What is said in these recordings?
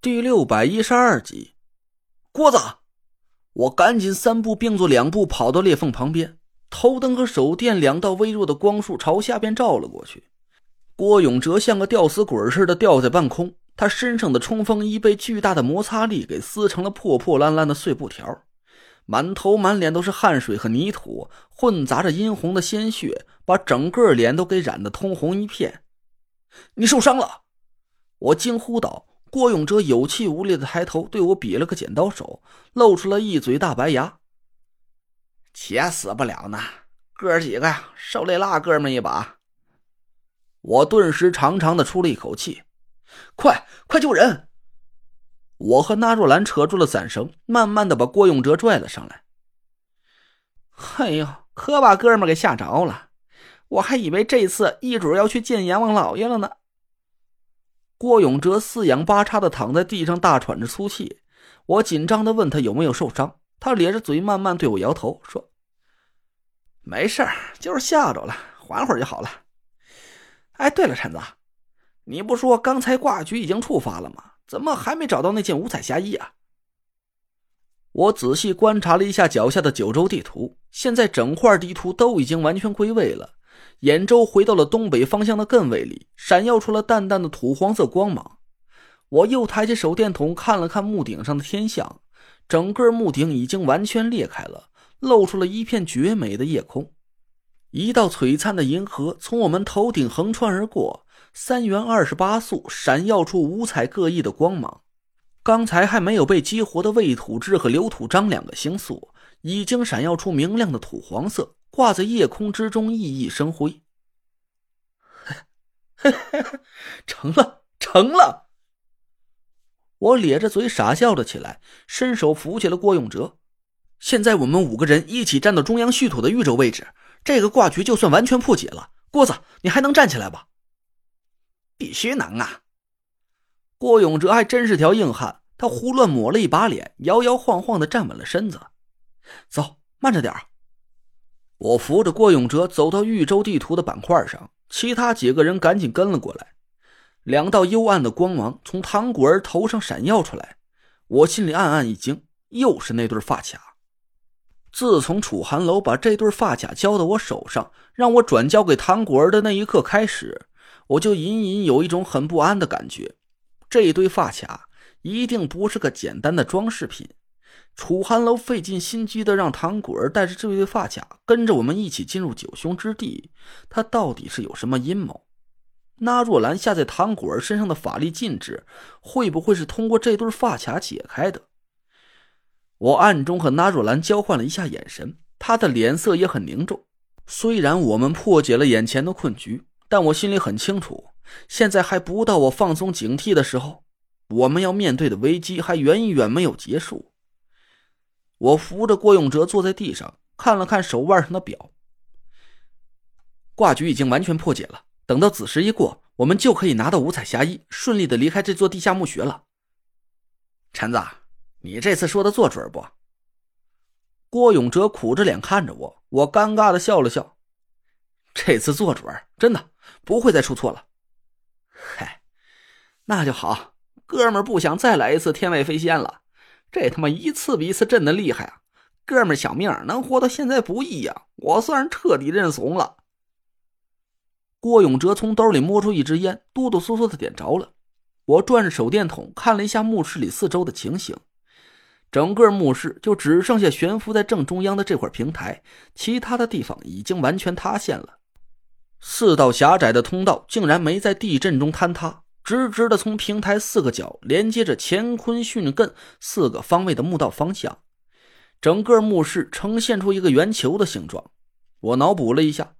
第六百一十二集，郭子，我赶紧三步并作两步跑到裂缝旁边，头灯和手电两道微弱的光束朝下边照了过去。郭永哲像个吊死鬼似的吊在半空，他身上的冲锋衣被巨大的摩擦力给撕成了破破烂烂的碎布条，满头满脸都是汗水和泥土，混杂着殷红的鲜血，把整个脸都给染得通红一片。你受伤了！我惊呼道。郭永哲有气无力的抬头，对我比了个剪刀手，露出了一嘴大白牙。且死不了呢，哥几个呀，受累拉哥们一把。我顿时长长的出了一口气，快快救人！我和纳若兰扯住了伞绳，慢慢的把郭永哲拽了上来。哎呦，可把哥们给吓着了，我还以为这次一准要去见阎王老爷了呢。郭永哲四仰八叉的躺在地上，大喘着粗气。我紧张的问他有没有受伤，他咧着嘴，慢慢对我摇头说：“没事就是吓着了，缓会儿就好了。”哎，对了，陈子，你不说刚才挂局已经触发了吗？怎么还没找到那件五彩霞衣啊？我仔细观察了一下脚下的九州地图，现在整块地图都已经完全归位了。眼周回到了东北方向的艮位里，闪耀出了淡淡的土黄色光芒。我又抬起手电筒看了看墓顶上的天象，整个墓顶已经完全裂开了，露出了一片绝美的夜空。一道璀璨的银河从我们头顶横穿而过，三元二十八宿闪耀出五彩各异的光芒。刚才还没有被激活的未土质和流土章两个星宿，已经闪耀出明亮的土黄色。挂在夜空之中，熠熠生辉。成了，成了！我咧着嘴傻笑了起来，伸手扶起了郭永哲。现在我们五个人一起站到中央续土的玉轴位置，这个挂局就算完全破解了。郭子，你还能站起来吧？必须能啊！郭永哲还真是条硬汉，他胡乱抹了一把脸，摇摇晃晃的站稳了身子。走，慢着点儿。我扶着郭永哲走到豫州地图的板块上，其他几个人赶紧跟了过来。两道幽暗的光芒从唐果儿头上闪耀出来，我心里暗暗一惊，又是那对发卡。自从楚寒楼把这对发卡交到我手上，让我转交给唐果儿的那一刻开始，我就隐隐有一种很不安的感觉。这堆发卡一定不是个简单的装饰品。楚寒楼费尽心机的让唐果儿带着这对发卡跟着我们一起进入九凶之地，他到底是有什么阴谋？那若兰下在唐果儿身上的法力禁制，会不会是通过这对发卡解开的？我暗中和那若兰交换了一下眼神，她的脸色也很凝重。虽然我们破解了眼前的困局，但我心里很清楚，现在还不到我放松警惕的时候，我们要面对的危机还远远没有结束。我扶着郭永哲坐在地上，看了看手腕上的表。挂局已经完全破解了，等到子时一过，我们就可以拿到五彩霞衣，顺利的离开这座地下墓穴了。陈子，你这次说的做准不？郭永哲苦着脸看着我，我尴尬的笑了笑。这次做准，真的不会再出错了。嗨，那就好，哥们不想再来一次天外飞仙了。这他妈一次比一次震的厉害啊！哥们小命能活到现在不易呀，我算是彻底认怂了。郭永哲从兜里摸出一支烟，哆哆嗦嗦的点着了。我转着手电筒看了一下墓室里四周的情形，整个墓室就只剩下悬浮在正中央的这块平台，其他的地方已经完全塌陷了。四道狭窄的通道竟然没在地震中坍塌。直直的从平台四个角连接着乾坤巽艮四个方位的墓道方向，整个墓室呈现出一个圆球的形状。我脑补了一下，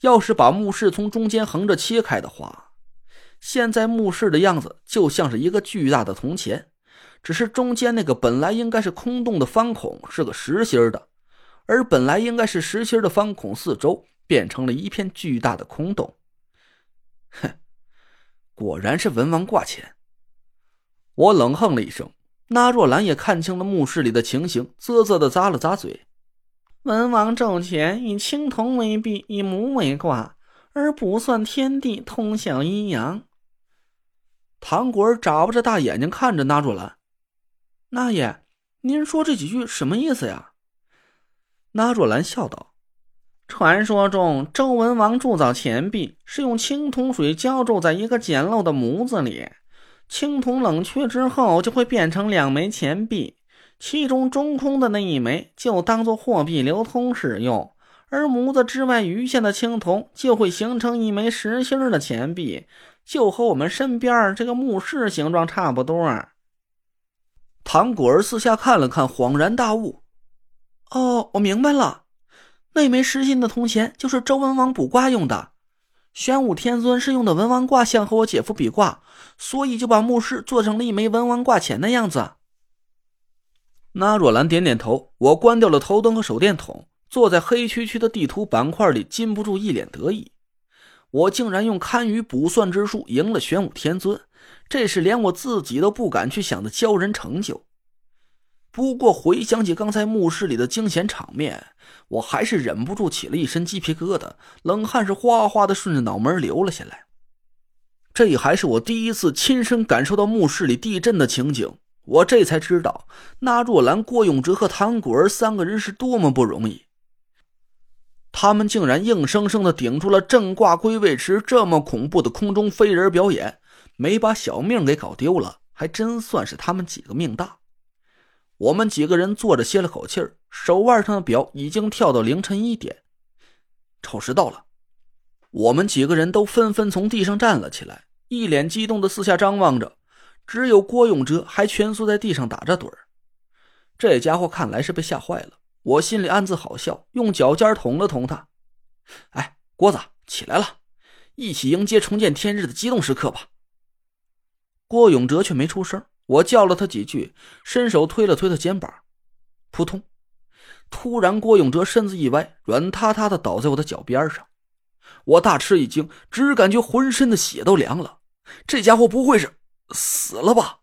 要是把墓室从中间横着切开的话，现在墓室的样子就像是一个巨大的铜钱，只是中间那个本来应该是空洞的方孔是个实心的，而本来应该是实心的方孔四周变成了一片巨大的空洞。哼。果然是文王挂钱。我冷哼了一声，那若兰也看清了墓室里的情形，啧啧的咂了咂嘴。文王咒钱以青铜为币，以木为卦，而不算天地通晓阴阳。唐果儿眨巴着大眼睛看着那若兰。那爷，您说这几句什么意思呀？那若兰笑道：“传说中，周文王铸造钱币是用青铜水浇筑在一个简陋的模子里，青铜冷却之后就会变成两枚钱币，其中中空的那一枚就当做货币流通使用，而模子之外余下的青铜就会形成一枚实心的钱币，就和我们身边这个墓室形状差不多。”唐果儿四下看了看，恍然大悟。哦，我明白了，那枚实心的铜钱就是周文王卜卦用的。玄武天尊是用的文王卦象和我姐夫比卦，所以就把墓室做成了一枚文王卦钱的样子。那若兰点点头，我关掉了头灯和手电筒，坐在黑黢黢的地图板块里，禁不住一脸得意。我竟然用堪舆卜算之术赢了玄武天尊，这是连我自己都不敢去想的骄人成就。不过回想起刚才墓室里的惊险场面，我还是忍不住起了一身鸡皮疙瘩，冷汗是哗哗的顺着脑门流了下来。这还是我第一次亲身感受到墓室里地震的情景，我这才知道那若兰、郭永哲和唐果儿三个人是多么不容易。他们竟然硬生生的顶住了正挂归位时这么恐怖的空中飞人表演，没把小命给搞丢了，还真算是他们几个命大。我们几个人坐着歇了口气儿，手腕上的表已经跳到凌晨一点。丑时到了，我们几个人都纷纷从地上站了起来，一脸激动的四下张望着，只有郭永哲还蜷缩在地上打着盹儿。这家伙看来是被吓坏了，我心里暗自好笑，用脚尖捅了捅他：“哎，郭子，起来了，一起迎接重见天日的激动时刻吧。”郭永哲却没出声。我叫了他几句，伸手推了推他肩膀，扑通！突然，郭永哲身子一歪，软塌塌的倒在我的脚边上。我大吃一惊，只感觉浑身的血都凉了。这家伙不会是死了吧？